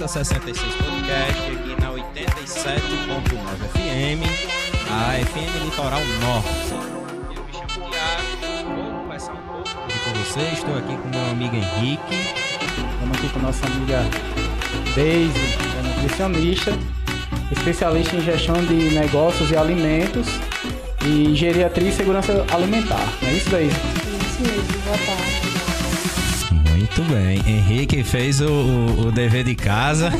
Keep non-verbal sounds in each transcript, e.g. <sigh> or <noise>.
Rota 66 Podcast aqui na 87.9 FM, a FM Litoral Norte. Eu me chamo Thiago, vou conversar um pouco aqui com vocês. Estou aqui com meu amigo Henrique. Estamos aqui com nossa amiga Daisy, é nutricionista, especialista em gestão de negócios e alimentos e geriatria e segurança alimentar. Não é isso, Daisy? Isso mesmo, boa tarde. Muito bem. Henrique fez o, o, o dever de casa.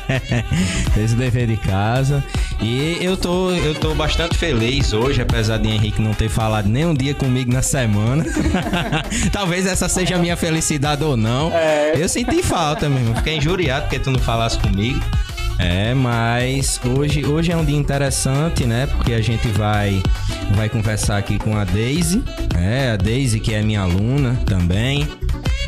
<laughs> fez o dever de casa. E eu tô, eu tô bastante feliz hoje, apesar de Henrique não ter falado nem um dia comigo na semana. <laughs> Talvez essa seja a minha felicidade ou não. É. Eu senti falta mesmo. Fiquei injuriado porque tu não falasse comigo. É, mas hoje, hoje é um dia interessante, né? Porque a gente vai, vai conversar aqui com a Daisy. É, a Daisy que é minha aluna também.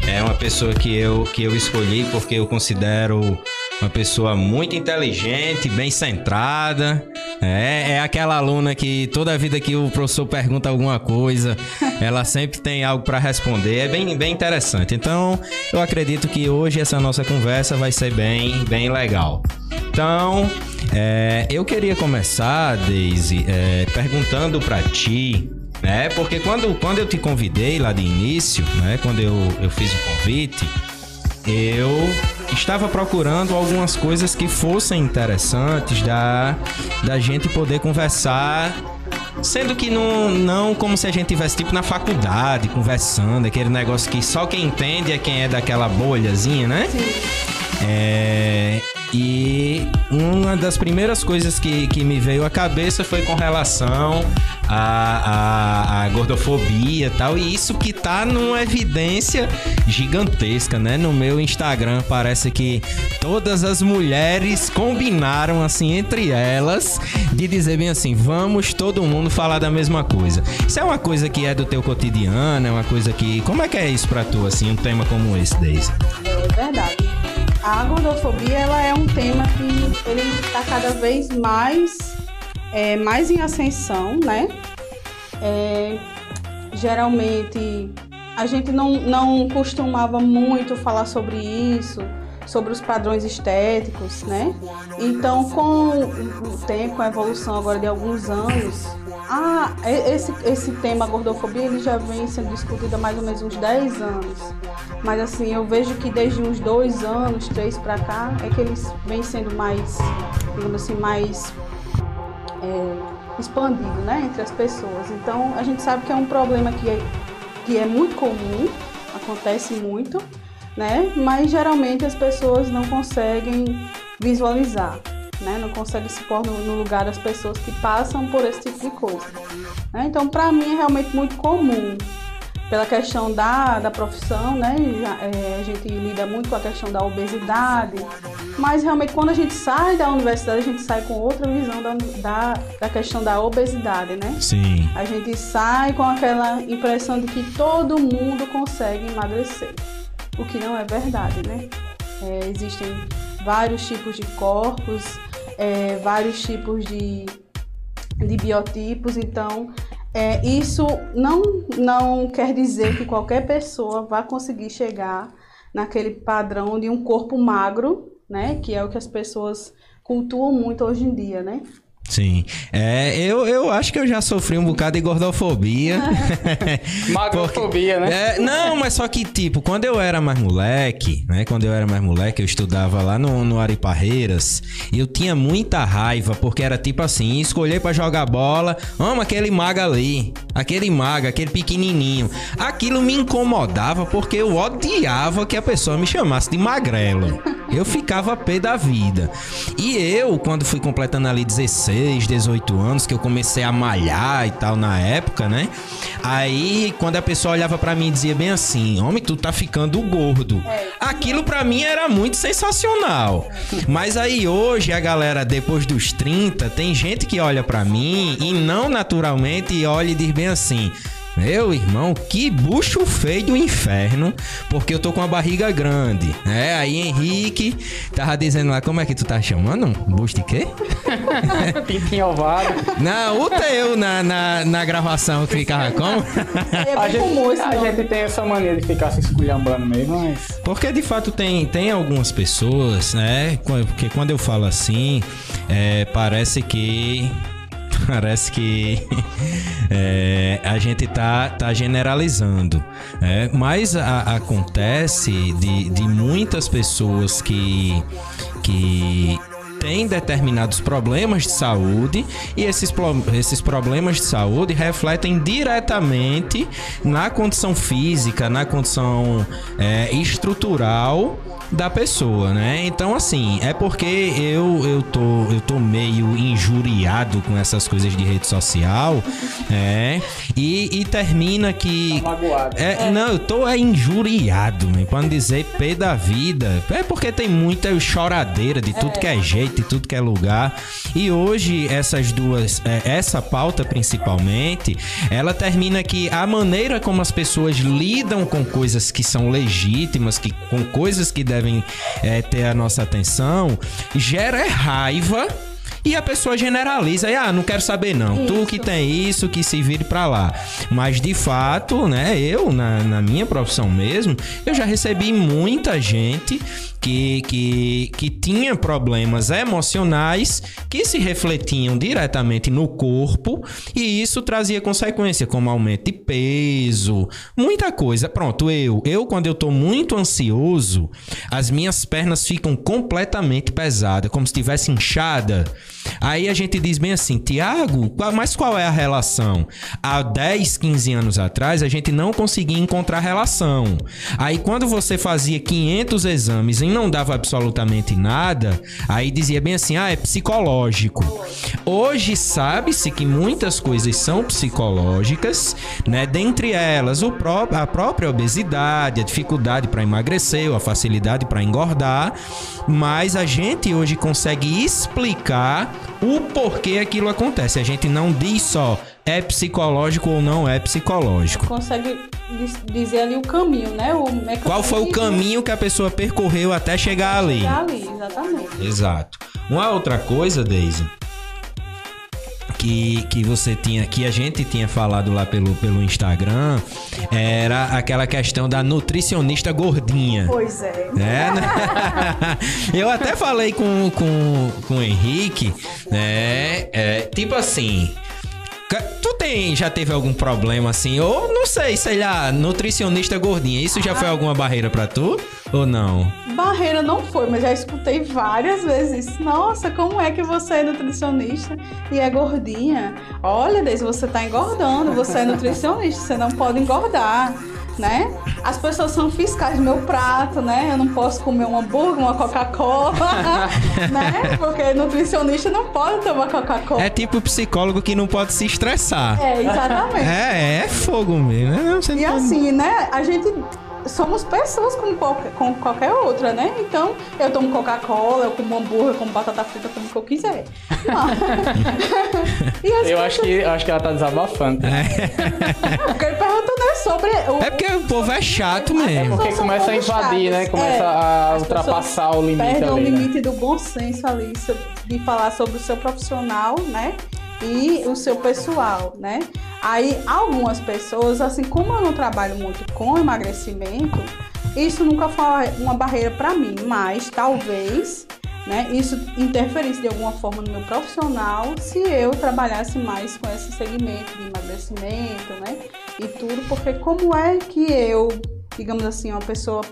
É uma pessoa que eu, que eu escolhi porque eu considero uma pessoa muito inteligente, bem centrada. É, é aquela aluna que toda vida que o professor pergunta alguma coisa, <laughs> ela sempre tem algo para responder. É bem, bem interessante. Então, eu acredito que hoje essa nossa conversa vai ser bem, bem legal. Então, é, eu queria começar, Daisy, é, perguntando para ti né? Porque quando, quando eu te convidei lá de início, né? Quando eu, eu fiz o convite, eu estava procurando algumas coisas que fossem interessantes da, da gente poder conversar. Sendo que não, não como se a gente tivesse tipo na faculdade, conversando, aquele negócio que só quem entende é quem é daquela bolhazinha, né? É, e uma das primeiras coisas que, que me veio à cabeça foi com relação à, à, à gordofobia e tal. E isso que tá numa evidência gigantesca, né? No meu Instagram parece que todas as mulheres combinaram, assim, entre elas, de dizer bem assim: vamos todo mundo falar da mesma coisa. Isso é uma coisa que é do teu cotidiano, é uma coisa que. Como é que é isso pra tu, assim, um tema como esse, Daisy? É verdade. A gordofobia ela é um tema que ele está cada vez mais, é, mais em ascensão, né? É, geralmente a gente não, não costumava muito falar sobre isso, sobre os padrões estéticos, né? Então, com o tempo, a evolução agora de alguns anos, ah, esse, esse tema gordofobia ele já vem sendo discutido há mais ou menos uns 10 anos. Mas assim, eu vejo que desde uns dois anos, três para cá, é que eles vêm sendo mais, digamos assim, mais é, expandido, né, entre as pessoas. Então, a gente sabe que é um problema que é, que é muito comum, acontece muito, né, mas geralmente as pessoas não conseguem visualizar né? Não consegue se pôr no, no, lugar das pessoas que passam por esse tipo de coisa. Né? Então, para mim é realmente muito comum. Pela questão da, da profissão, né? É, a gente lida muito com a questão da obesidade, mas realmente quando a gente sai da universidade, a gente sai com outra visão da, da, da questão da obesidade, né? Sim. A gente sai com aquela impressão de que todo mundo consegue emagrecer, o que não é verdade, né? É, existem vários tipos de corpos, é, vários tipos de, de biotipos, então é, isso não, não quer dizer que qualquer pessoa vá conseguir chegar naquele padrão de um corpo magro, né? Que é o que as pessoas cultuam muito hoje em dia, né? Sim. É, eu, eu acho que eu já sofri um bocado de gordofobia. <laughs> Magrofobia, Porque, né? É, não, mas só que, tipo, quando eu era mais moleque, né? Quando eu era mais moleque, eu estudava lá no, no Ari Parreiras, eu tinha muita raiva, porque era tipo assim, escolher para jogar bola, ama aquele maga ali, aquele maga, aquele pequenininho. Aquilo me incomodava porque eu odiava que a pessoa me chamasse de magrelo. Eu ficava pé da vida. E eu, quando fui completando ali 16, 18 anos, que eu comecei a malhar e tal na época, né? Aí, quando a pessoa olhava para mim e dizia bem assim: Homem, tu tá ficando gordo. Aquilo para mim era muito sensacional. Mas aí hoje, a galera, depois dos 30, tem gente que olha para mim e não naturalmente olha e diz bem assim. Meu irmão, que bucho feio do inferno, porque eu tô com a barriga grande. É, aí Henrique tava dizendo lá, como é que tu tá chamando? Bucho de quê? <laughs> Pintinho ovado. Não, o teu na, na, na gravação que ficava como? É A gente, comum a gente tem essa mania de ficar se esculhambando mesmo, mas. Porque de fato tem, tem algumas pessoas, né? Porque quando eu falo assim, é, parece que. <laughs> Parece que <laughs> é, a gente tá, tá generalizando. né? mas a- acontece de, de muitas pessoas que, que têm determinados problemas de saúde e esses, esses problemas de saúde refletem diretamente na condição física, na condição é, estrutural da pessoa, né? Então, assim, é porque eu, eu, tô, eu tô meio injuriado com essas coisas de rede social, é, e, e termina que... Tá magoado. É, Não, eu tô é injuriado, pra não dizer pé da vida. É porque tem muita choradeira de tudo que é jeito, de tudo que é lugar. E hoje, essas duas, é, essa pauta principalmente, ela termina que a maneira como as pessoas lidam com coisas que são legítimas, que, com coisas que devem é, ter a nossa atenção, gera raiva. E a pessoa generaliza, e ah, não quero saber não. Tu Isso. que tem isso, que se vire pra lá. Mas de fato, né, eu, na, na minha profissão mesmo, eu já recebi muita gente que, que, que tinha problemas emocionais que se refletiam diretamente no corpo e isso trazia consequência, como aumento de peso, muita coisa. Pronto, eu, eu quando eu tô muito ansioso, as minhas pernas ficam completamente pesadas, como se estivesse inchada. Aí a gente diz bem assim, Tiago, mas qual é a relação? Há 10, 15 anos atrás, a gente não conseguia encontrar relação. Aí quando você fazia 500 exames não dava absolutamente nada, aí dizia bem assim, ah, é psicológico. Hoje sabe-se que muitas coisas são psicológicas, né? Dentre elas, o pró- a própria obesidade, a dificuldade para emagrecer, ou a facilidade para engordar, mas a gente hoje consegue explicar o porquê aquilo acontece. A gente não diz só é psicológico ou não é psicológico. Consegue dizer ali o caminho, né? O mecanismo Qual foi o caminho que a pessoa percorreu até chegar ali? Chegar ali, exatamente. Exato. Uma outra coisa, Daisy, que, que você tinha, que a gente tinha falado lá pelo, pelo Instagram, era aquela questão da nutricionista gordinha. Pois é. É, né? <laughs> Eu até falei com, com, com o Henrique, né? É, tipo assim. Tu tem, já teve algum problema assim? Ou não sei, sei lá, nutricionista gordinha. Isso já foi alguma barreira pra tu? Ou não? Barreira não foi, mas já escutei várias vezes. isso. Nossa, como é que você é nutricionista e é gordinha? Olha, Deise, você tá engordando, você é nutricionista, você não pode engordar, né? As pessoas são fiscais do meu prato, né? Eu não posso comer um hambúrguer, uma Coca-Cola, <laughs> né? Porque nutricionista não pode tomar Coca-Cola. É tipo psicólogo que não pode se estressar. É, exatamente. É, é fogo mesmo. né? Você E pode- assim, né? A gente somos pessoas como qualquer, como qualquer outra, né? Então, eu tomo Coca-Cola, eu como hambúrguer, eu como batata frita, como o que eu quiser. <laughs> E Eu acho que, eu acho que ela tá desabafando. <laughs> Porque ele perguntou, sobre o... É porque o povo é chato É mesmo. porque São começa a invadir, né? chatos. Começa É. a As ultrapassar o limite perdem o ali. né? limite do bom senso ali, de falar sobre o seu profissional, né? E o seu pessoal, né? Aí, algumas pessoas, assim, como eu não trabalho muito com emagrecimento, isso nunca foi uma barreira para mim, mas talvez, né, isso interferisse de alguma forma no meu profissional se eu trabalhasse mais com esse segmento de emagrecimento, né? E tudo, porque como é que eu, digamos assim, uma pessoa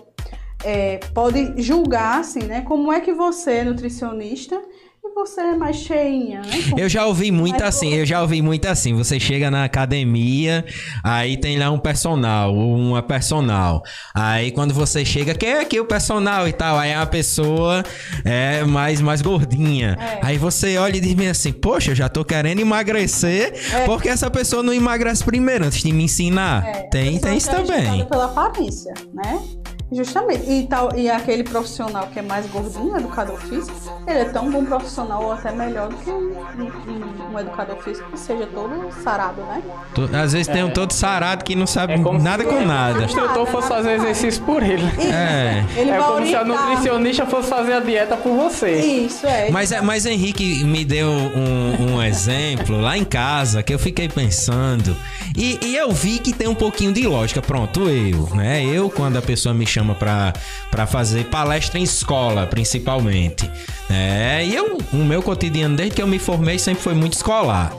é, pode julgar, assim, né? Como é que você nutricionista você é mais cheinha, né? <laughs> Eu já ouvi muito assim, eu já ouvi muito assim. Você chega na academia, aí tem lá um personal, uma personal. Aí quando você chega, quem é aqui o personal e tal? Aí é uma pessoa é mais, mais gordinha. É. Aí você olha e diz assim, poxa, eu já tô querendo emagrecer, É. porque essa pessoa não emagrece primeiro antes de me ensinar. É, a tem, tem isso é também. pela aparência, né? Justamente. E, tal, e aquele profissional que é mais gordinho, educador físico, ele é tão bom profissional ou até melhor do que um, um, um educador físico que seja todo sarado, né? Às vezes tem um todo sarado que não sabe É como nada se com o nada. instrutor fosse fazer exercício por ele. É. Ele é como se a orientar. nutricionista fosse fazer a dieta por você. Isso, é. Mas, mas Henrique me deu um, um exemplo lá em casa que eu fiquei pensando. E, e eu vi que tem um pouquinho de lógica. Pronto, eu, né? Eu, quando a pessoa me chama pra fazer palestra em escola, principalmente. É, e eu, o meu cotidiano, desde que eu me formei, sempre foi muito escolar.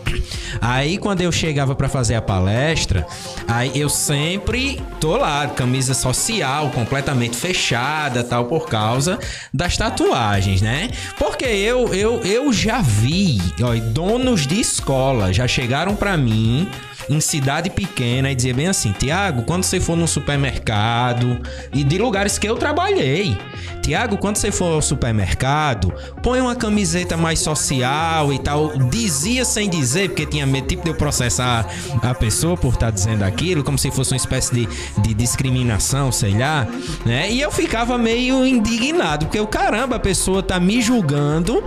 Aí, quando eu chegava pra fazer a palestra, aí eu sempre tô lá, camisa social, completamente fechada, tal, por causa das tatuagens, né? Porque eu, eu, eu já vi, ó, donos de escola já chegaram pra mim em cidade pequena e dizia bem assim: Tiago, quando você for no supermercado e de lugares que eu trabalhei, Tiago, quando você for ao supermercado, põe uma camiseta mais social e tal. Dizia sem dizer, porque tinha medo tipo de eu processar a pessoa por estar dizendo aquilo, como se fosse uma espécie de, de discriminação, sei lá, né? E eu ficava meio indignado, porque o caramba, a pessoa tá me julgando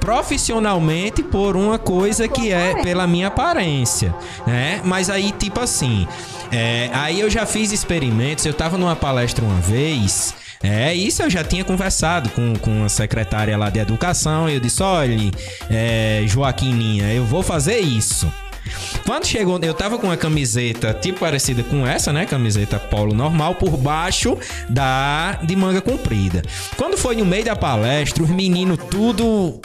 profissionalmente por uma coisa que é pela minha aparência, né? Mas aí, tipo assim, é, aí eu já fiz experimentos, eu tava numa palestra uma vez. É, isso eu já tinha conversado com, com a secretária lá de educação. E eu disse: olha, é, Joaquininha, eu vou fazer isso. Quando chegou, eu tava com uma camiseta tipo parecida com essa, né? Camiseta polo normal, por baixo da de manga comprida. Quando foi no meio da palestra, os meninos tudo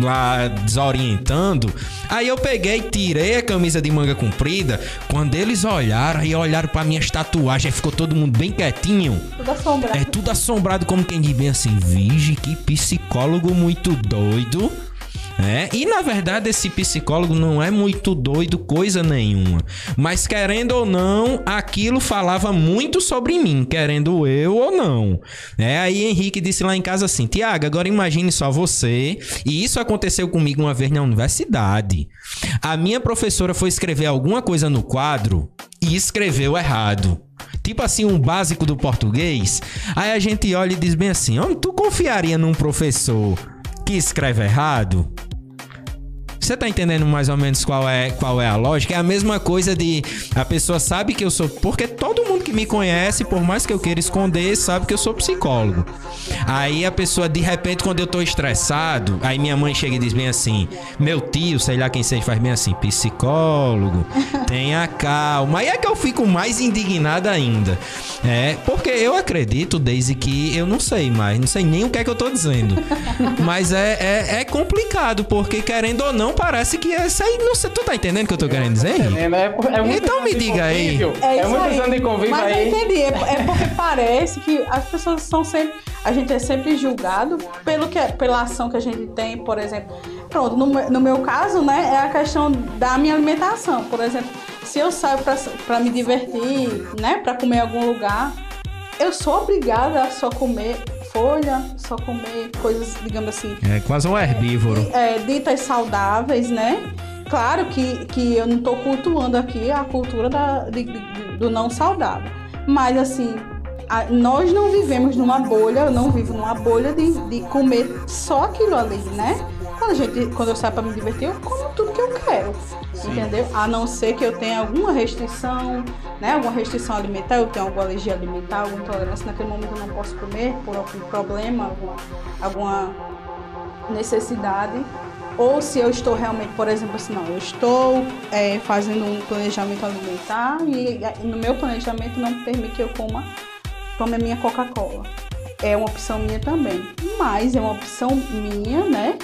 lá desorientando. Aí eu peguei, tirei a camisa de manga comprida. Quando eles olharam, aí olharam pra minhas tatuagens, aí ficou todo mundo bem quietinho. Tudo assombrado. É tudo assombrado, como quem diz bem assim, vige que psicólogo muito doido. É, e na verdade esse psicólogo não é muito doido coisa nenhuma, mas querendo ou não, aquilo falava muito sobre mim, querendo eu ou não. É, aí Henrique disse lá em casa assim: "Tiago, agora imagine só você, e isso aconteceu comigo uma vez na universidade. A minha professora foi escrever alguma coisa no quadro e escreveu errado. Tipo assim, um básico do português. Aí a gente olha e diz bem assim: "Homem, tu confiaria num professor que escreve errado?" Você tá entendendo mais ou menos qual é, qual é a lógica? É a mesma coisa de a pessoa sabe que eu sou. Porque todo mundo que me conhece, por mais que eu queira esconder, sabe que eu sou psicólogo. Aí a pessoa, de repente, quando eu tô estressado, aí minha mãe chega e diz bem assim: Meu tio, sei lá quem seja, faz bem assim: Psicólogo, tenha calma. Aí é que eu fico mais indignado ainda. É, porque eu acredito, desde que eu não sei mais, não sei nem o que é que eu tô dizendo. Mas é, é, é complicado, porque querendo ou não, parece que essa aí. Não sei, tu tá entendendo o que eu tô querendo dizer? Henrique? É? É muito Então me diga aí. É, É, isso muitos anos de convívio Mas eu aí. entendi. É, é porque parece que as pessoas são sempre. A gente é sempre julgado pelo que, pela ação que a gente tem, por exemplo. Pronto, no, meu- no meu caso, né, é a questão da minha alimentação. Por exemplo, se eu saio pra, pra me divertir, né, pra comer em algum lugar, eu sou obrigada a só comer folha, só comer coisas, digamos assim, É quase um herbívoro. é, ditas saudáveis, né? Claro que, que eu não estou cultuando aqui a cultura da, de- de- do não saudável. Mas, assim, a- nós não vivemos numa bolha, eu não vivo numa bolha de, de comer só aquilo ali, né? Gente, quando eu saio para me divertir, eu como tudo que eu quero. Entendeu? A não ser que eu tenha alguma restrição, né? Alguma restrição alimentar, eu tenho alguma alergia alimentar, alguma intolerância, naquele momento eu não posso comer por algum problema, alguma, alguma necessidade. Ou se eu estou realmente, por exemplo, assim, não, eu estou é, fazendo um planejamento alimentar e, e no meu planejamento não permite que eu coma, tome a minha Coca-Cola. É uma opção minha também. Mas é uma opção minha, né?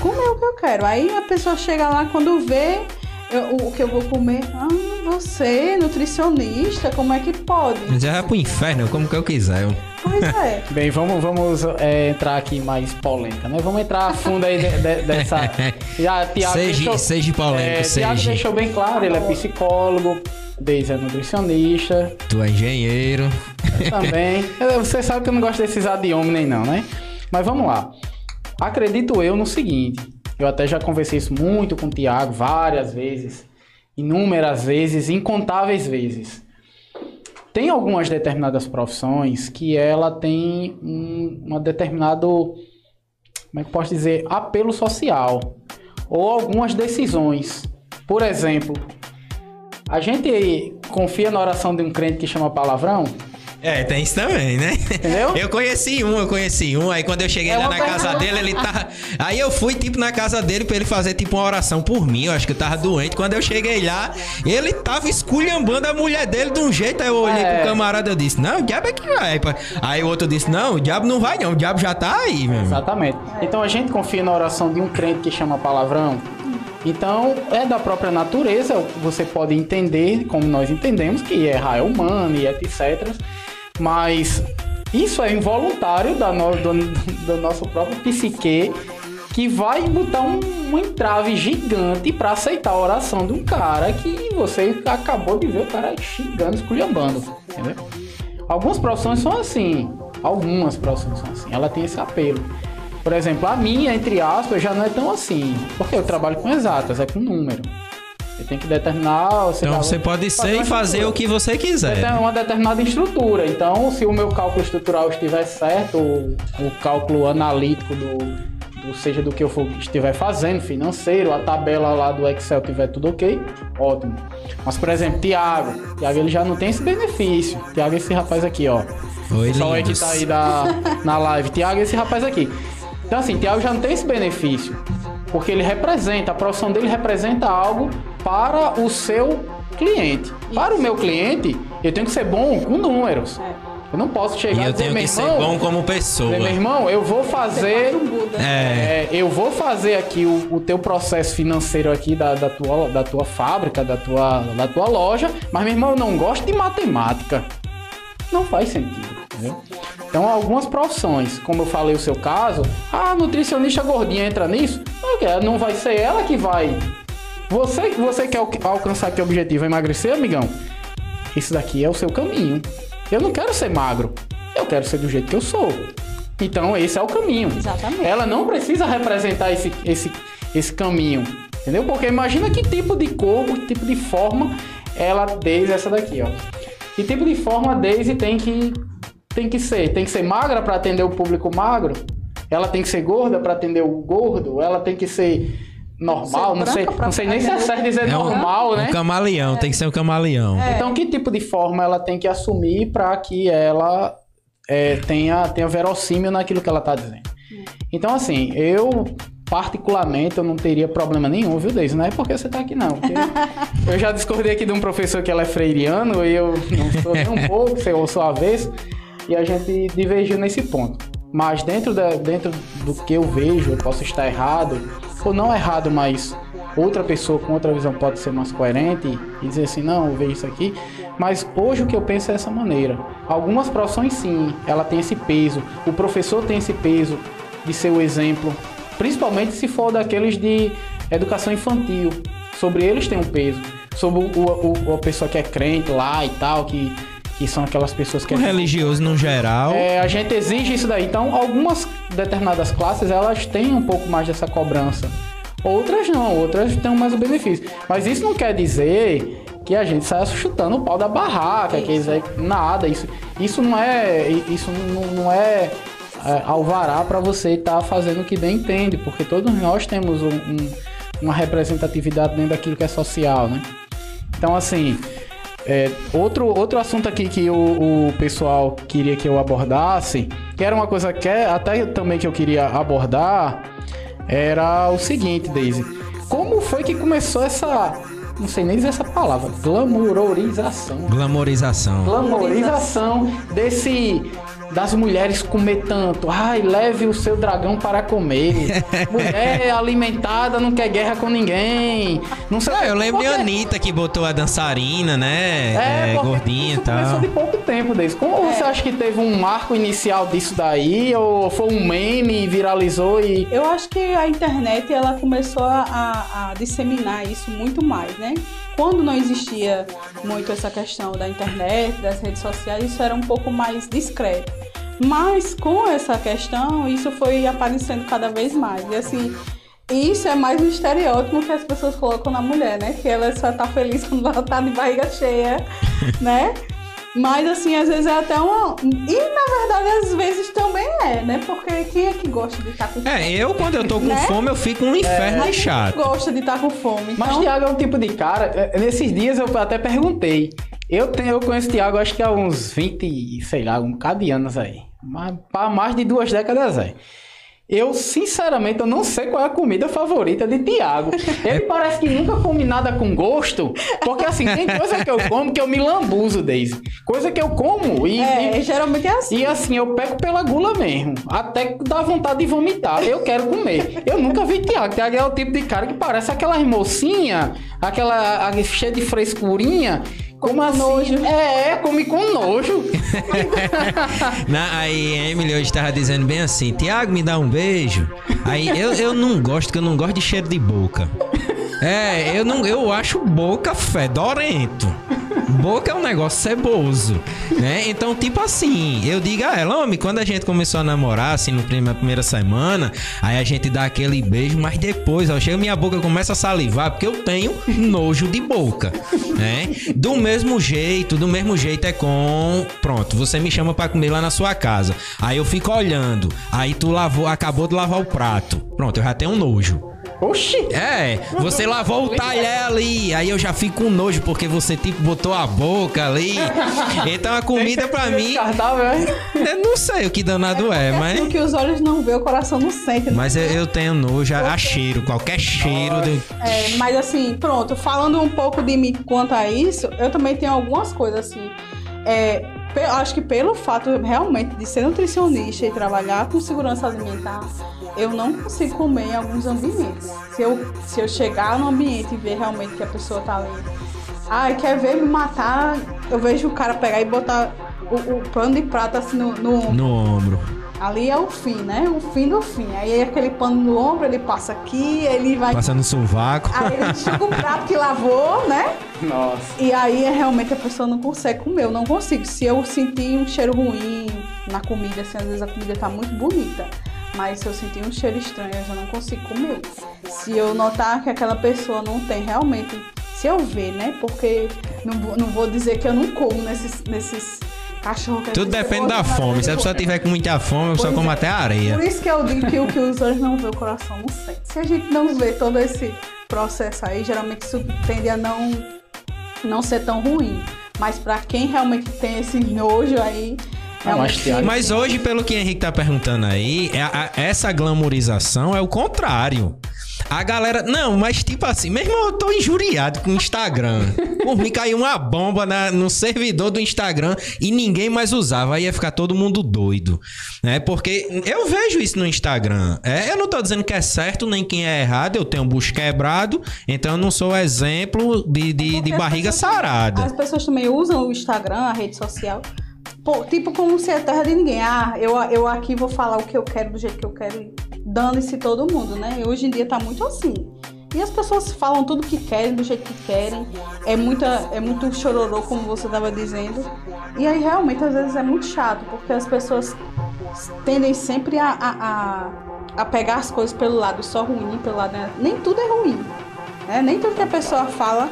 Comer o que eu quero. Aí a pessoa chega lá quando vê eu- o que eu vou comer. Ah, você, nutricionista, como é que pode? Já vai pro inferno, eu como que eu quiser. Pois é. <laughs> Bem, vamos, vamos é, entrar aqui mais polêmica, né? Vamos entrar a fundo aí de- de- dessa. <laughs> Já, Tiago Seja- deixou, seja é, Tiago seja. deixou bem claro, ele é psicólogo, Deise é nutricionista Tu é engenheiro. também. <laughs> É, Você sabe que eu não gosto desses adiomes nem não, né? Mas vamos lá. Acredito eu no seguinte, eu até já conversei isso muito com o Tiago várias vezes, inúmeras vezes, incontáveis vezes. tem algumas determinadas profissões que ela tem um, uma determinado, como é que posso dizer, apelo social ou algumas decisões. Por exemplo, a gente confia na oração de um crente que chama palavrão? É, tem isso também, né? Entendeu? Eu conheci um, eu conheci um. Aí quando eu cheguei É lá na casa dele, ele tava. Aí eu fui, tipo, na casa dele pra ele fazer, tipo, uma oração por mim. Eu acho que eu tava doente. Quando eu cheguei lá, ele tava esculhambando a mulher dele de um jeito. Aí eu olhei É. pro camarada e disse: Não, o diabo é que vai. pá." Aí o outro disse: Não, o diabo não vai, não. O diabo já tá aí, meu. Exatamente. Então a gente confia na oração de um crente que chama palavrão. Então é da própria natureza, você pode entender, como nós entendemos, que errar é humano e etc. Mas isso é involuntário da no- do, do nosso próprio psique que vai botar um, um entrave gigante para aceitar a oração de um cara que você acabou de ver o cara xingando, esculhambando, entendeu? Algumas profissões são assim. Algumas profissões são assim. Ela tem esse apelo. Por exemplo, a minha, entre aspas, já não é tão assim. Porque eu trabalho com exatas, é com número. Você tem que determinar. Você Então dá- você pode ser e fazer o que você Você quiser. tem uma determinada estrutura. Então, se o meu cálculo estrutural estiver certo, o, o cálculo analítico do, do seja do que eu for, estiver fazendo, financeiro, a tabela lá do Excel tiver tudo ok, ótimo. Mas, por exemplo, Tiago. Tiago ele já não tem esse benefício. Tiago é esse rapaz aqui, ó. Oi, Pessoal aí que tá aí da, na live. Tiago é esse rapaz aqui. Então, assim, Tiago já não tem esse benefício. Porque ele representa, a profissão dele representa algo para o seu cliente. Para o meu cliente, eu tenho que ser bom com números. É. Eu não posso chegar E eu dizer, tenho meu que ser irmão, bom como pessoa. meu irmão, eu vou fazer. É. É, eu vou fazer aqui o, o teu processo financeiro aqui da, da, tua, da tua fábrica, da tua, da tua loja, mas meu irmão, eu não gosto de matemática. Não faz sentido, entendeu? Então, algumas profissões, como eu falei o seu caso, a nutricionista gordinha entra nisso, não, quer, não vai ser ela que vai. Você, você quer al- alcançar que objetivo? Emagrecer, amigão? Isso daqui é o seu caminho. Eu não quero ser magro, eu quero ser do jeito que eu sou. Então, esse é o caminho. Exatamente. Ela não precisa representar esse, esse, esse caminho, entendeu? Porque imagina que tipo de corpo, que tipo de forma ela Daisy essa daqui, ó. Que tipo de forma a Daisy tem que tem que ser? Tem que ser magra para atender o público magro? Ela tem que ser gorda para atender o gordo? Ela tem que ser normal? Ser não sei, não sei nem se é certo dizer É um- normal, né? Um camaleão, tem que ser um camaleão. É. Então, que tipo de forma ela tem que assumir para que ela é, tenha, tenha verossímil naquilo que ela está dizendo? Então, assim, eu particularmente eu não teria problema nenhum, viu, Deise? Não é porque você tá aqui, não. <laughs> eu já discordei aqui de um professor que ela é freiriano e eu não sou nem um pouco, eu sou avesso, e a gente divergiu nesse ponto. Mas dentro, da, dentro do que eu vejo, eu posso estar errado, ou não errado, mas outra pessoa com outra visão pode ser mais coerente e dizer assim, não, eu vejo isso aqui. Mas hoje o que eu penso é dessa maneira. Algumas profissões sim, ela tem esse peso. O professor tem esse peso de ser o exemplo, principalmente se for daqueles de educação infantil. Sobre eles tem um peso. Sobre o, o, o- a pessoa que é crente lá e tal, que, que são aquelas pessoas que O religioso no geral. é, a gente exige isso daí. Então, algumas determinadas classes, elas têm um pouco mais dessa cobrança. Outras não, outras têm mais o benefício. Mas isso não quer dizer que a gente saia chutando o pau da barraca, que isso aí, nada. Isso, isso não é, isso não, não é, é, alvará para você estar fazendo o que bem entende, porque todos nós temos um- um- uma representatividade dentro daquilo que é social, né? Então, assim, é, outro, outro assunto aqui que o, o pessoal queria que eu abordasse, que era uma coisa que é, até também que eu queria abordar, era o seguinte, Daisy. Como foi que começou essa. Não sei nem dizer essa palavra. Glamorização. Glamorização. Glamorização desse. Das mulheres comer tanto. Ai, leve o seu dragão para comer. <laughs> Mulher alimentada não quer guerra com ninguém. Não sei o Ah, eu lembro de Porque- Anitta que botou a dançarina, né? É, porque gordinha e isso começou tal. de pouco tempo desse. Como você acha que teve um marco inicial disso daí? Ou foi um meme e viralizou e. Eu acho que a internet ela começou a, a- a disseminar isso muito mais, né? Quando não existia muito essa questão da internet, das redes sociais, isso era um pouco mais discreto. Mas com essa questão, isso foi aparecendo cada vez mais. E assim, isso é mais um estereótipo que as pessoas colocam na mulher, né? Que ela só tá feliz <laughs> quando ela tá de barriga cheia, né? Mas assim, às vezes é até uma. E na verdade, às vezes também é, né? Porque quem é que gosta de estar com fome? É, eu quando eu tô com Né? fome, eu fico um inferno Quem chato. gosta de estar com fome. Mas Então, Thiago é um tipo de cara. é, Nesses dias eu até perguntei. Eu, tenho, eu conheço Thiago acho que há uns 20, sei lá, um bocado de anos aí. Mas para mais de duas décadas aí. Eu, sinceramente, eu não sei qual é a comida favorita de Tiago. Ele <laughs> parece que nunca come nada com gosto. Porque, assim, tem coisa que eu como que eu me lambuzo, Daisy. Coisa que eu como e, é, e, geralmente é assim. e, assim, eu pego pela gula mesmo. Até que dá vontade de vomitar. Eu quero comer. Eu nunca vi Tiago. Tiago é o tipo de cara que parece aquelas mocinhas, aquela cheia de frescurinha. Como assim? nojo. É, come com nojo. <laughs> Na, aí a Emily hoje tava dizendo bem assim, Tiago, me dá um beijo. Aí eu, eu não gosto, que eu não gosto de cheiro de boca. É, eu não, eu acho boca fedorento. Boca é um negócio ceboso, né? Então, tipo assim, eu digo a ela, homem, quando a gente começou a namorar, assim, na primeira semana, aí a gente dá aquele beijo, mas depois, ó, chega minha boca começa a salivar, porque eu tenho nojo de boca, né? Do mesmo jeito, do mesmo jeito é com, pronto, você me chama pra comer lá na sua casa. Aí eu fico olhando, aí tu lavou, acabou de lavar o prato. Pronto, eu já tenho nojo. Oxi! É, você lavou o talher ali, aí eu já fico com nojo porque você tipo botou a boca ali. Então a comida pra mim, é? eu não sei o que danado é, O mas que os olhos não vê, o coração não sente. né? mas eu, eu tenho nojo a, a cheiro, qualquer cheiro de É, mas assim, pronto, falando um pouco de mim quanto a isso, eu também tenho algumas coisas assim. É, acho que pelo fato realmente de ser nutricionista e trabalhar com segurança alimentar, eu não consigo comer em alguns ambientes. Se eu, se eu chegar no ambiente e ver realmente que a pessoa tá ali, ai, quer ver me matar, eu vejo o cara pegar e botar o, o pano de prata assim no, no ombro. no ombro. Ali é o fim, né? O fim do fim. Aí aquele pano no ombro, ele passa aqui, ele vai Passando sovaco. Aí ele enxuga o prato que lavou, né? Nossa. E aí é realmente a pessoa não consegue comer. Eu não consigo. Se eu sentir um cheiro ruim na comida, assim, às vezes a comida tá muito bonita. Mas se eu sentir um cheiro estranho, eu já não consigo comer. Se eu notar que aquela pessoa não tem realmente. Se eu ver, né? Porque não vou, não vou dizer que eu não como nesses, nesses que a Tudo depende da fome. Se a pessoa tiver com muita fome, a pessoa come é. até areia. por isso que eu digo que o que os olhos não vê, o coração não sente. Se a gente não vê todo esse processo aí, geralmente isso tende a não, não ser tão ruim. Mas pra quem realmente tem esse nojo aí, Ah, mas hoje, pelo que o Henrique tá perguntando aí, é a- a- essa glamorização é o contrário. A galera. Não, mas tipo assim, mesmo eu tô injuriado com o Instagram. Por mim caiu uma bomba na- no servidor do Instagram e ninguém mais usava. Aí ia ficar todo mundo doido. Né? Porque eu vejo isso no Instagram. É, eu não tô dizendo que é certo nem quem é errado. Eu tenho um bucho quebrado, então eu não sou exemplo de, de, de Porque as barriga pessoas- sarada. As pessoas também usam o Instagram, a rede social, pô, tipo como se é terra de ninguém. Ah, eu, eu aqui vou falar o que eu quero do jeito que eu quero e dando-se todo mundo, né? Hoje em dia tá muito assim. E as pessoas falam tudo que querem, do jeito que querem. É, muita, é muito chororô, como você estava dizendo. E aí, realmente, às vezes é muito chato, porque as pessoas tendem sempre a, a, a, a pegar as coisas pelo lado só ruim, pelo lado. né? Nem tudo é ruim. Né? Nem tudo que a pessoa fala.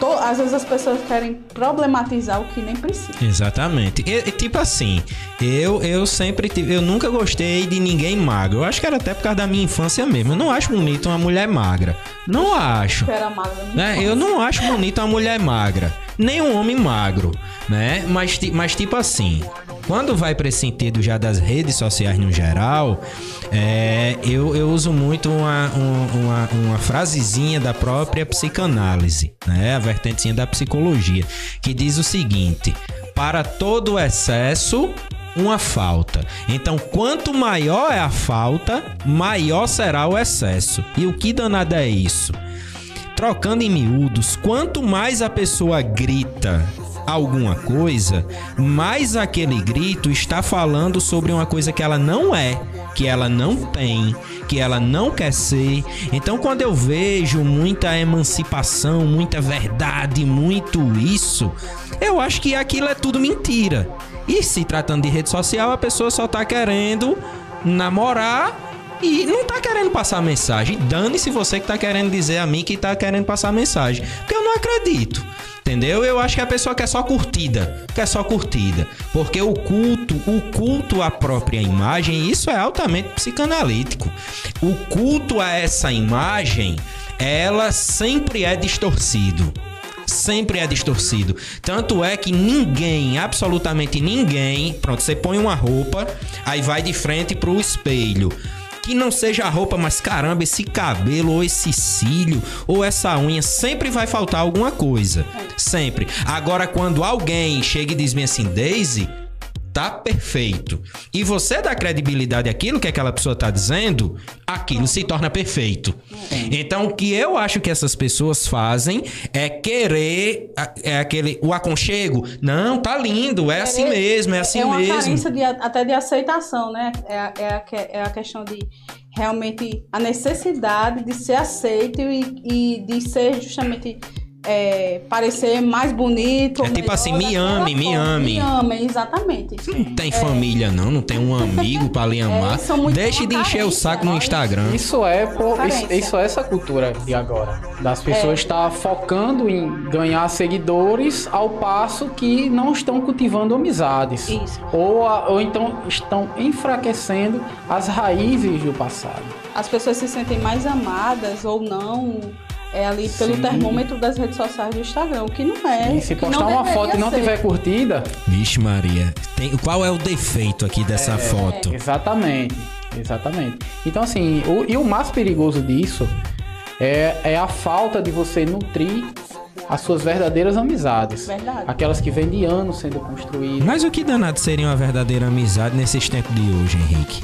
To- às vezes as pessoas querem problematizar o que nem precisa. Exatamente. E, e, tipo assim, eu, eu sempre tive. Eu nunca gostei de ninguém magro. Eu acho que era até por causa da minha infância mesmo. Eu não acho bonito uma mulher magra. Não acho. Que era magra. Né? Eu não acho bonito uma mulher magra. Nem um homem magro. Né? Mas, mas tipo assim. Quando vai para esse sentido já das redes sociais no geral, é, eu, eu uso muito uma, um- uma, uma frasezinha da própria psicanálise, né? A vertentezinha da psicologia, que diz o seguinte: para todo excesso, uma falta. Então, quanto maior é a falta, maior será o excesso. E o que danado é isso? Trocando em miúdos, quanto mais a pessoa grita alguma coisa, mais aquele grito está falando sobre uma coisa que ela não é, que ela não tem, que ela não quer ser. Então, quando eu vejo muita emancipação, muita verdade, muito isso, eu acho que aquilo é tudo mentira. E se tratando de rede social, a pessoa só tá querendo namorar e não tá querendo passar mensagem. Dane-se você que tá querendo dizer a mim que tá querendo passar mensagem. Porque eu não acredito. Entendeu? Eu acho que a pessoa quer só curtida. Quer só curtida. Porque o culto, o culto à própria imagem, isso é altamente psicanalítico. O culto a essa imagem, ela sempre é distorcido sempre é distorcido. Tanto é que ninguém, absolutamente ninguém, pronto, você põe uma roupa, aí vai de frente pro espelho que não seja a roupa, mas caramba, esse cabelo, ou esse cílio, ou essa unha, sempre vai faltar alguma coisa. Sempre. Agora, quando alguém chega e diz assim, Daisy, tá perfeito. E você dá credibilidade àquilo que aquela pessoa tá dizendo, aquilo se torna perfeito. Então, o que eu acho que essas pessoas fazem é querer é aquele o aconchego. Não, tá lindo, é assim mesmo, é assim é uma mesmo. carência de, até de aceitação, né? É, a- é, a, é a questão de realmente a necessidade de ser aceito e, e de ser justamente é, parecer mais bonito. É tipo melhor assim, me daquela ame, me forma. ame. Me ame, exatamente. Não tem família, não, não tem um amigo pra lhe <laughs> amar. são muito Deixe de encher o saco no nós- Instagram. Isso é, por, isso, isso é essa cultura de agora. Das pessoas É. estar focando em ganhar seguidores ao passo que não estão cultivando amizades. Isso. Ou, a- ou então estão enfraquecendo as raízes do passado. As pessoas se sentem mais amadas ou não é ali pelo Sim. termômetro das redes sociais do Instagram, o que não é. E se postar não uma foto e não ser. tiver curtida, Vixe, Maria. Tem, qual é o defeito aqui dessa foto? Exatamente, exatamente. Então, assim, o- e o mais perigoso disso é, é a falta de você nutrir as suas verdadeiras amizades. Verdade. Aquelas que vêm de anos sendo construídas. Mas o que danado seria uma verdadeira amizade nesses tempos de hoje, Henrique?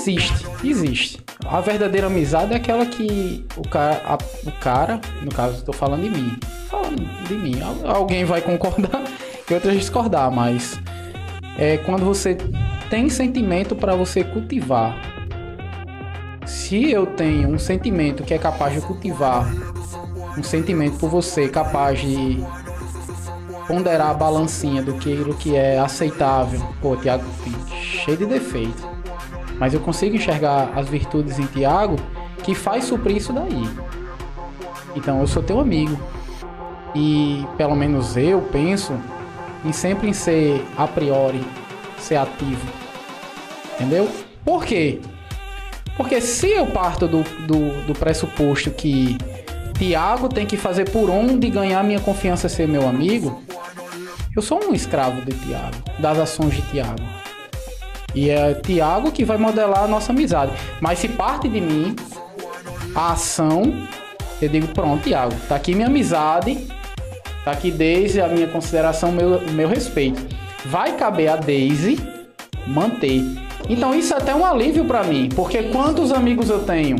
Existe, existe. A verdadeira amizade é aquela que o cara, a- o cara no caso, estou falando de mim. Falando de mim. Al- Alguém vai concordar <laughs> e outras discordar, mas é quando você tem sentimento para você cultivar. Se eu tenho um sentimento que é capaz de cultivar, um sentimento por você capaz de ponderar a balancinha do que, do que é aceitável. Pô, Tiago, cheio de defeito. Mas eu consigo enxergar as virtudes em Tiago que faz suprir isso daí. Então eu sou teu amigo. E pelo menos eu penso em sempre em ser a priori, ser ativo. Entendeu? Por quê? Porque se eu parto do, do, do pressuposto que Tiago tem que fazer por onde ganhar minha confiança ser meu amigo, eu sou um escravo de Tiago, das ações de Tiago. E é Tiago que vai modelar a nossa amizade. Mas se parte de mim, a ação, eu digo, pronto, Tiago, tá aqui minha amizade, tá aqui desde a minha consideração, meu, meu respeito. Vai caber a Daisy manter. Então isso é até um alívio pra mim, porque quantos amigos eu tenho,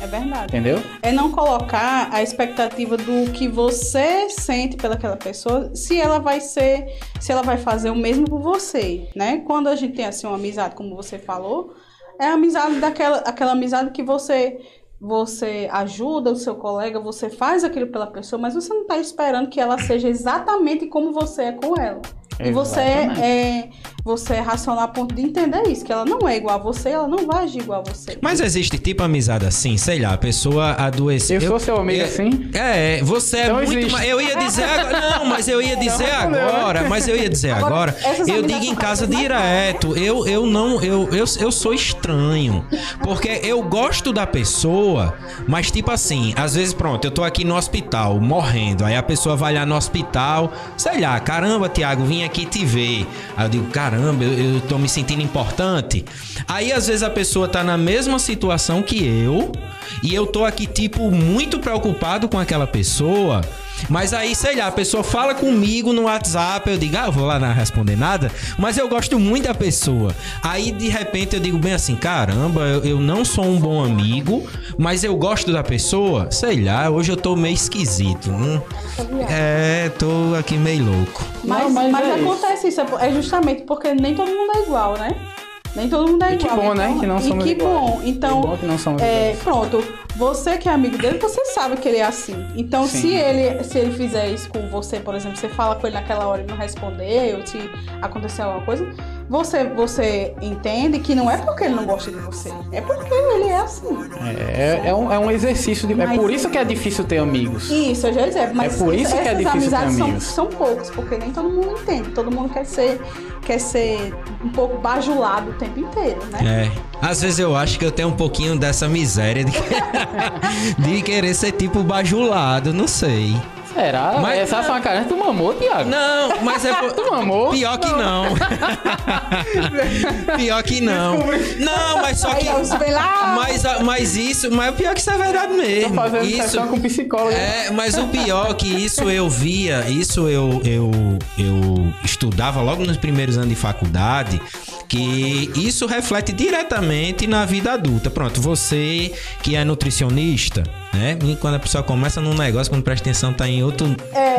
É verdade. entendeu? É não colocar a expectativa do que você sente pelaquela pessoa, se ela vai ser, se ela vai fazer o mesmo por você, né? Quando a gente tem assim uma amizade, como você falou, é a amizade daquela aquela amizade que você você ajuda o seu colega, você faz aquilo pela pessoa, mas você não está esperando que ela seja exatamente como você é com ela. E você Exatamente. é, você é racional a ponto de entender isso, que ela não é igual a você, ela não vai agir igual a você. Mas existe tipo amizade assim, sei lá, a pessoa adoeceu. Eu sou seu amigo é- assim? É, você é Então muito. existe. ma- Eu ia dizer agora. Não, mas eu ia dizer respondeu, né? agora. Mas eu ia dizer Agora, agora. Eu digo em casa mais direto. Eu, eu não. Eu, eu, eu sou estranho. Porque eu gosto da pessoa, mas tipo assim, às vezes, pronto, eu tô aqui no hospital, morrendo. Aí a pessoa vai lá no hospital, sei lá, caramba, Tiago, vim aqui te ver. Aí eu digo, caramba, eu, eu tô me sentindo importante. Aí às vezes a pessoa tá na mesma situação que eu. E eu tô aqui, tipo, muito preocupado com aquela pessoa. Mas aí, sei lá, a pessoa fala comigo no WhatsApp, eu digo, ah, eu vou lá não responder nada, mas eu gosto muito da pessoa. Aí, de repente, eu digo bem assim, caramba, eu, eu não sou um bom amigo, mas eu gosto da pessoa. Sei lá, hoje eu tô meio esquisito. hum. É, tô aqui meio louco. Mas, Não, mas mas, é isso. acontece isso. é justamente porque nem todo mundo é igual, né? Nem todo mundo é E que igual. bom, né? Que não e somos que iguais. bom. Então, Que bom que não somos é, iguais. pronto. Você que é amigo dele, você sabe que ele é assim. Então, Sim. se ele, se ele fizer isso com você, por exemplo, você fala com ele naquela hora e não responder, ou se acontecer alguma coisa, você, você entende que não é porque ele não gosta de você. É porque ele é assim. É, é, um, é um exercício de. É Mas- por isso que é difícil ter amigos. Isso, eu já dizer, mas É por isso que é essas difícil ter amizades são, amigos. são poucas, porque nem todo mundo entende. Todo mundo quer ser, quer ser um pouco bajulado o tempo inteiro, né? É. Às vezes eu acho que eu tenho um pouquinho dessa miséria de, <laughs> de querer ser tipo bajulado, não sei. Será? Mas- Essa é uma cara. Tu mamou, Thiago? Não, mas é. <laughs> por- Tu mamou? Pior que não. <laughs> pior que não. Não, mas só que. Mas, mas isso. Mas o pior é que isso é verdade Tô mesmo. fazendo Isso. com psicólogo. É, mas o pior é que isso eu via, isso eu, eu, eu estudava logo nos primeiros anos de faculdade, que isso reflete diretamente na vida adulta. Pronto, você que é nutricionista, né? E quando a pessoa começa num negócio, quando presta atenção, tá em outro.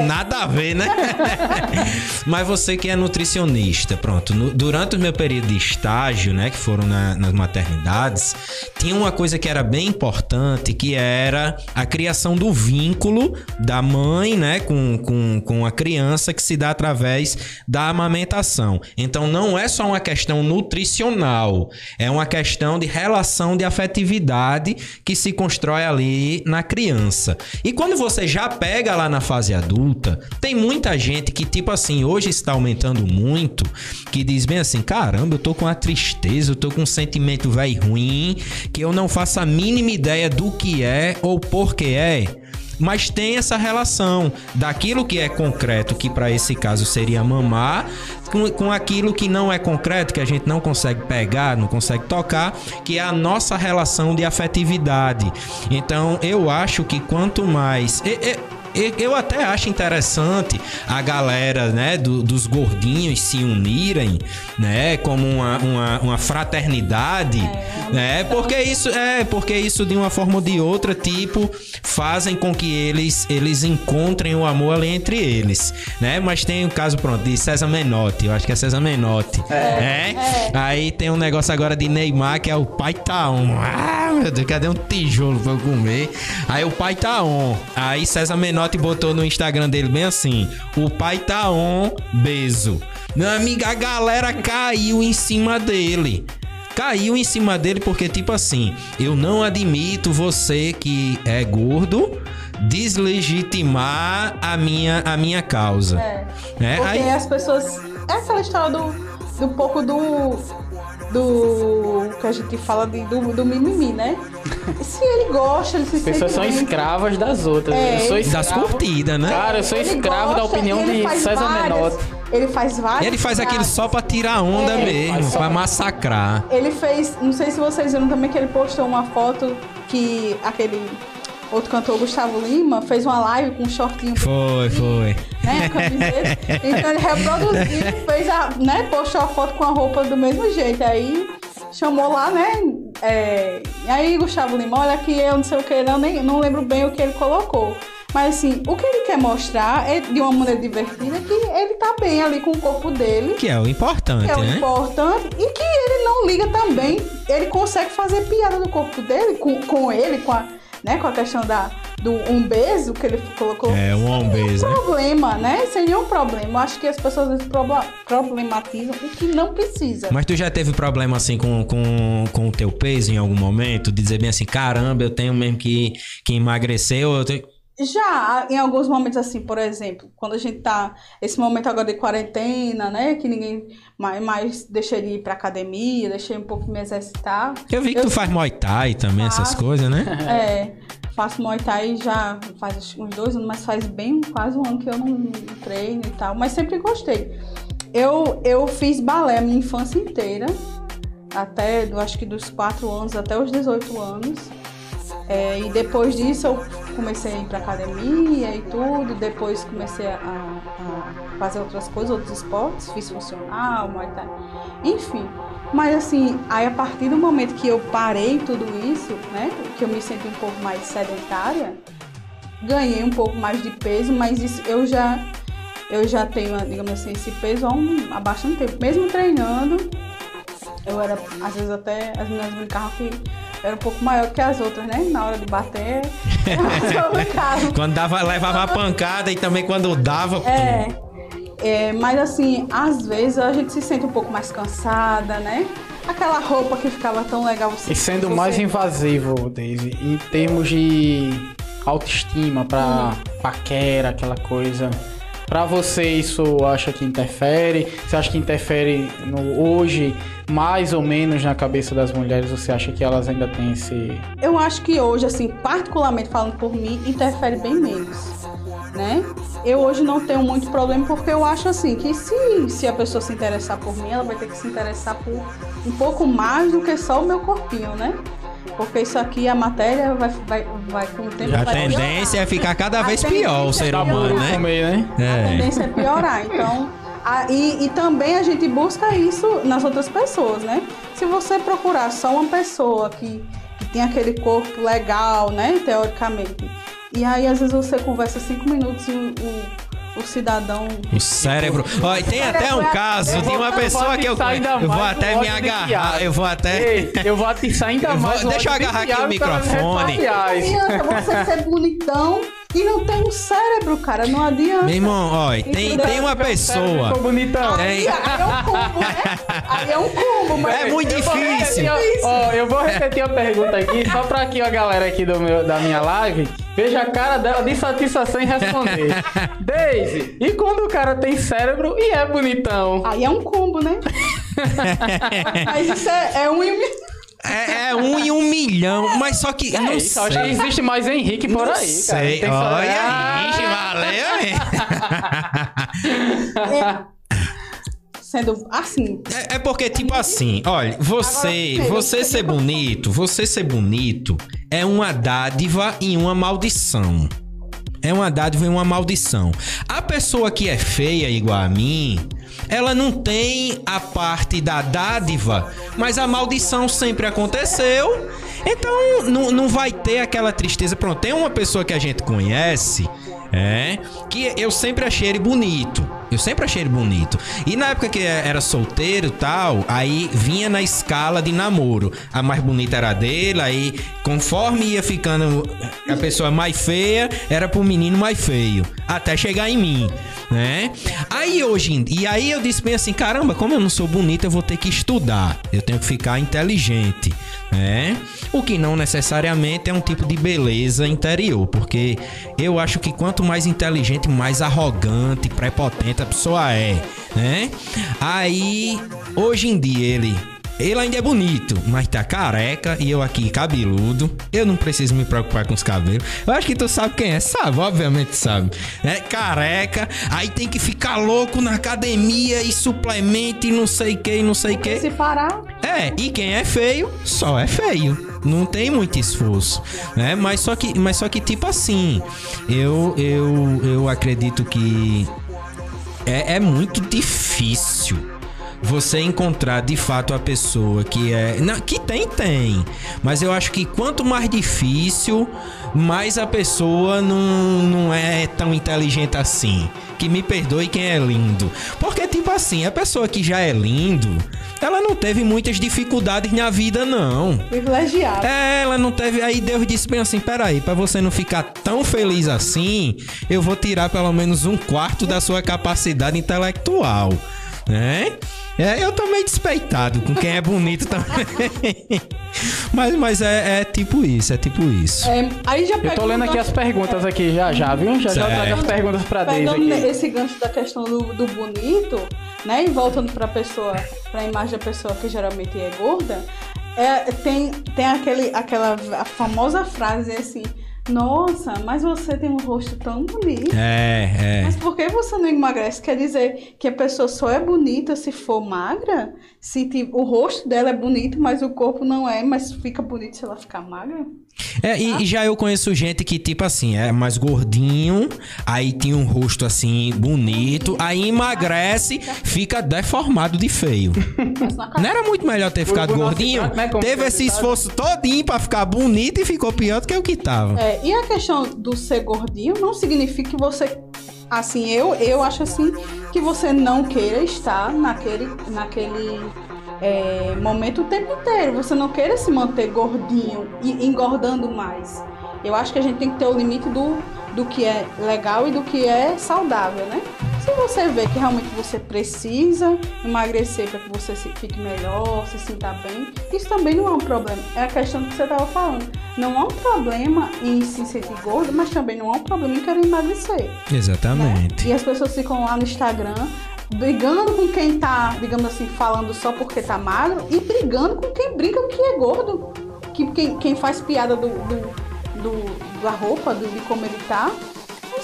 Nada a ver, né? <laughs> Mas você que é nutricionista, pronto. no- durante o meu período de estágio, né? Que foram na- nas maternidades, tinha uma coisa que era bem importante, que era a criação do vínculo da mãe, né? Com, com, com a criança que se dá através da amamentação. Então não é só uma questão nutricional, é uma questão de relação de afetividade que se constrói ali na criança. E quando você já pega lá na fase adulta, tem muita gente que, tipo assim, hoje está aumentando muito, que diz bem assim: caramba, eu tô com uma tristeza, eu tô com um sentimento velho ruim, que eu não faço a mínima ideia do que é ou por que é. Mas tem essa relação daquilo que é concreto, que para esse caso seria mamar, com, com aquilo que não é concreto, que a gente não consegue pegar, não consegue tocar, que é a nossa relação de afetividade. Então eu acho que quanto mais. e- e- Eu até acho interessante a galera, né, do- dos gordinhos se unirem, né, como uma, uma, uma fraternidade, né, porque isso é porque isso de uma forma ou de outra tipo fazem com que eles eles encontrem o amor ali entre eles, né? Mas tem o caso pronto de César Menotti, eu acho que é César Menotti, é. Aí tem um negócio agora de Neymar que é o pai tá on. Ah, meu Deus, cadê um tijolo pra eu comer? Aí o pai tá on. Aí César Menotti botou no Instagram dele bem assim: o pai tá on, beijo. Meu amigo, a galera caiu em cima dele. Caiu em cima dele porque, tipo assim, eu não admito você que é gordo deslegitimar a minha, a minha causa. É. Né? Porque Aí- as pessoas. É aquela história do, do pouco do. Do. que a gente fala de, do, do mimimi, né? Se ele gosta, ele se As pessoas são bem. escravas das outras. É, eu sou ele- das escravo. curtidas, né? Cara, eu sou Ele escravo da gosta, opinião ele de César várias- Menotti. Ele faz várias. Ele faz aquilo só pra tirar onda É, mesmo, pra- massacrar. Ele fez, não sei se vocês viram também que ele postou uma foto que aquele outro cantor Gustavo Lima fez uma live com um shortinho, Foi, foi. né, camiseta. Então ele reproduziu, fez a, né, postou a foto com a roupa do mesmo jeito. Aí chamou lá, né, é, e aí Gustavo Lima, olha aqui, eu não sei o que, não, nem, não lembro bem o que ele colocou. Mas assim, o que ele quer mostrar é de uma maneira divertida que ele tá bem ali com o corpo dele Que é o importante, que é o né? importante e que ele não liga também. Ele consegue fazer piada do corpo dele, com, com ele, com a, né, com a questão da, do um beijo que ele colocou. É, um Sem beijo, né? problema, né? Sem nenhum problema. Eu acho que as pessoas problematizam o que não precisa. Mas tu já teve problema assim com, com, com o teu peso em algum momento? Dizer bem assim, caramba, eu tenho mesmo que, que emagrecer ou eu tenho... Já, em alguns momentos, assim, por exemplo, quando a gente tá. Esse momento agora de quarentena, né? Que ninguém mais, mais deixa de ir pra academia, deixei um pouco me exercitar. Eu vi que Eu- tu faz Muay Thai também, essas Faço. coisas, né? <laughs> É, faço Muay Thai já faz uns dois anos, mas faz bem quase um ano que eu não treino e tal, mas sempre gostei. Eu, eu fiz balé a minha infância inteira, até, eu acho que dos 4 anos até os 18 anos. É, e depois disso eu comecei a ir pra academia e tudo, depois comecei a, a fazer outras coisas, outros esportes, fiz funcional, Muay enfim. Mas assim, aí a partir do momento que eu parei tudo isso, né, que eu me senti um pouco mais sedentária, ganhei um pouco mais de peso, mas isso eu já eu já tenho, digamos assim, esse peso há, um, há bastante tempo. Mesmo treinando, eu era, às vezes até as meninas brincavam que era um pouco maior que as outras, né? Na hora de bater. <laughs> Quando dava, levava a pancada e também quando dava... É, é, mas assim, às vezes a gente se sente um pouco mais cansada, né? aquela roupa que ficava tão legal. Você, E sendo você- mais invasivo, Daisy, em termos de autoestima pra paquera, aquela coisa. Pra você isso acha que interfere? Você acha que interfere no hoje mais ou menos na cabeça das mulheres? Você acha que elas ainda têm esse Eu acho que hoje, assim, particularmente falando por mim, interfere bem menos, né? Eu hoje não tenho muito problema porque eu acho assim que se, se a pessoa se interessar por mim, ela vai ter que se interessar por um pouco mais do que só o meu corpinho, né? Porque isso aqui, a matéria vai, vai, vai com o tempo A vai tendência é ficar cada A vez pior o é ser piorar. humano, no né? meio, né? A É. tendência é piorar. Então, a- e, e também a gente busca isso nas outras pessoas, né? Se você procurar só uma pessoa que, que tem aquele corpo legal, né? Teoricamente. E aí, às vezes, você conversa cinco minutos e o, o, o cidadão. O cérebro. Ó, e tem até um caso Eu de vou- uma pessoa que eu, eu vou até me agarrar. Eu vou até. Ei, eu vou atiçar <laughs> ainda vou- mais. deixa eu agarrar aqui o microfone. Não adianta você ser bonitão e não tem um cérebro, cara. Não adianta. Meu irmão, ó, tem, tem uma Ficou pessoa. bonitão. Aí, aí é um combo, né? Aí é um combo, mas É muito Eu vou difícil. repetir, Ó, eu vou repetir a pergunta aqui, só pra que a galera aqui do meu, da minha live veja a cara dela de satisfação em responder. <laughs> Daisy, e quando o cara tem cérebro e é bonitão? Aí é um combo, né? <laughs> Mas isso é, é um e. É, é um em um milhão, mas só que. Eu não É isso, eu acho que sei. existe mais Henrique por Não aí, cara. sei. Tem que saber. Olha Ah, aí, ixi, valeu, hein? <laughs> É, sendo assim. É, é porque, tipo assim, olha, você, Agora, você ser bonito, você ser bonito é uma dádiva e uma maldição. É uma dádiva e uma maldição. A pessoa que é feia igual a mim, ela não tem a parte da dádiva, mas a maldição sempre aconteceu. Então não, não vai ter aquela tristeza. Pronto, tem uma pessoa que a gente conhece, é, que eu sempre achei ele bonito. Eu sempre achei ele bonito. E na época que era solteiro tal, aí vinha na escala de namoro. A mais bonita era a dele, aí conforme ia ficando a pessoa mais feia, era pro menino mais feio. Até chegar em mim, né? Aí hoje E aí eu disse bem assim: caramba, como eu não sou bonito, eu vou ter que estudar. Eu tenho que ficar inteligente, né? O que não necessariamente é um tipo de beleza interior, porque eu acho que quanto mais inteligente, mais arrogante, prepotente a pessoa é, né? Aí, hoje em dia, ele. Ele ainda é bonito, mas tá careca e eu aqui cabeludo. Eu não preciso me preocupar com os cabelos. Eu acho que tu sabe quem é, sabe? Obviamente sabe. É careca, aí tem que ficar louco na academia e suplemento e não sei o que, e não sei o que. Se parar, É, e quem é feio, só é feio. Não tem muito esforço, né? Mas só que, mas só que tipo assim, eu eu, eu acredito que é, é muito difícil você encontrar de fato a pessoa que é. Não, que tem, tem. Mas eu acho que quanto mais difícil, mais a pessoa não, não é tão inteligente assim. Que me perdoe quem é lindo. Porque, tipo assim, a pessoa que já é lindo, ela não teve muitas dificuldades na vida, não. privilegiado. É, ela não teve. Aí Deus disse bem assim: peraí, pra você não ficar tão feliz assim, eu vou tirar pelo menos um quarto da sua capacidade intelectual. Né? É, eu tô meio despeitado com quem é bonito também. <laughs> mas mas é, é tipo isso, é tipo isso. É, aí já Eu tô lendo aqui as perguntas aqui já já, viu? Já já eu trago as Certo. perguntas pra Pegando aqui. esse gancho da questão do, do bonito, né? E voltando pra pessoa, pra imagem da pessoa que geralmente é gorda, é, tem, tem aquele, aquela a famosa frase assim, nossa, mas você tem um rosto tão bonito. É, é. Mas por que você não emagrece? Quer dizer que a pessoa só é bonita se for magra? Se ti- o rosto dela é bonito, mas o corpo não é, mas fica bonito se ela ficar magra? É, e, e já eu conheço gente que, tipo assim, é mais gordinho, aí tem um rosto assim, bonito, aí emagrece, fica deformado de feio. Não era muito melhor ter ficado gordinho? né, Teve esse esforço todinho pra ficar bonito e ficou pior do que o que tava. É, e a questão do ser gordinho não significa que você. Assim, eu, eu acho assim que você não queira estar naquele, naquele é, momento o tempo inteiro. Você não queira se manter gordinho e engordando mais. Eu acho que a gente tem que ter o limite do, do que é legal e do que é saudável, né? Se você vê que realmente você precisa emagrecer para que você se- fique melhor, se sinta bem, isso também não é um problema. É a questão que você estava falando. Não há um problema em se sentir gordo, mas também não há um problema em querer emagrecer. né? Exatamente. E as pessoas ficam lá no Instagram brigando com quem tá, digamos assim, falando só porque tá magro e brigando com quem briga que é gordo. Que, quem, quem faz piada do, do, do- da roupa, do, de como ele tá.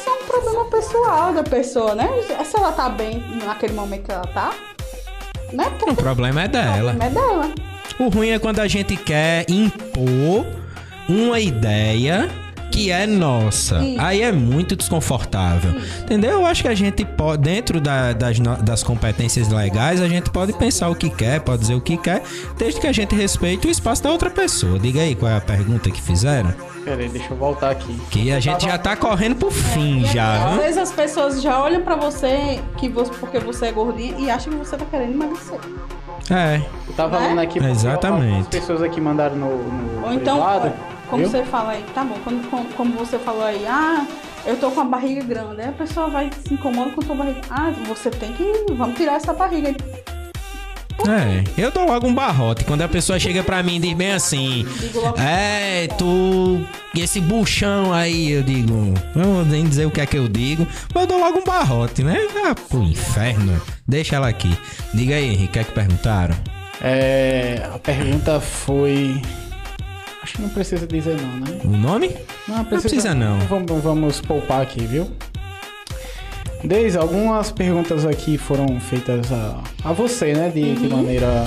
Isso é um problema pessoal da pessoa, né? Se ela tá bem naquele momento que ela tá, né? O problema é o dela. problema é dela. O ruim é quando a gente quer impor uma ideia que é nossa. Isso. Aí é muito desconfortável. Entendeu? Eu acho que a gente pode, dentro da- das, das competências legais, a gente pode pensar o que quer, pode dizer o que quer, desde que a gente respeite o espaço da outra pessoa. Diga aí qual é a pergunta que fizeram. Peraí, deixa eu voltar aqui. Que a gente já tá correndo pro fim já, Às viu? vezes as pessoas já olham pra você que você, porque você é gordinha e acham que você tá querendo emagrecer. É. Eu tava lendo aqui Exatamente. algumas pessoas aqui mandaram no, no Ou então, privado, como viu? você fala aí, tá bom, quando, como, como você falou aí, ah, eu tô com a barriga grande, aí a pessoa vai se incomodando com a sua barriga. Ah, você tem que. Vamos tirar essa barriga. É, eu dou logo um barrote. Quando a pessoa chega pra mim e diz bem assim. É, tu. Esse buchão aí, eu digo. Não vou nem dizer o que é que eu digo, mas eu dou logo um barrote, né? Ah, pro inferno. Deixa ela aqui. Diga aí, Henrique, o que é que perguntaram? É, a pergunta foi. Acho que não precisa dizer não, né? O nome? Não precisa não. Vamos, vamos poupar aqui, viu? Desde algumas perguntas aqui foram feitas a, a você, né? De, de maneira.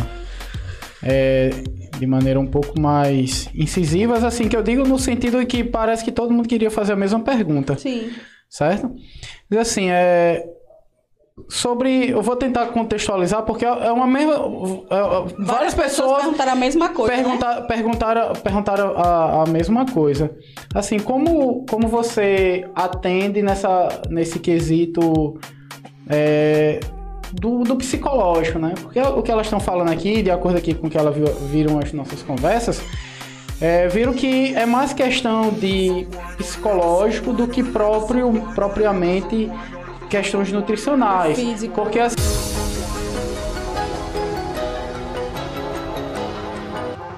é, de maneira um pouco mais incisivas, assim, que eu digo no sentido que parece que todo mundo queria fazer a mesma pergunta, Sim. certo? Diz assim, é. Sobre. Eu vou tentar contextualizar, porque é uma mesma. é, é, várias pessoas perguntaram a mesma coisa. né? Perguntar, perguntaram perguntaram a, a mesma coisa. Assim, como, como você atende nessa, nesse quesito é, do, do psicológico, né? Porque o que elas estão falando aqui, de acordo aqui com o que elas viram as nossas conversas, é, viram que é mais questão de psicológico do que próprio, propriamente questões nutricionais. Físico. Porque assim,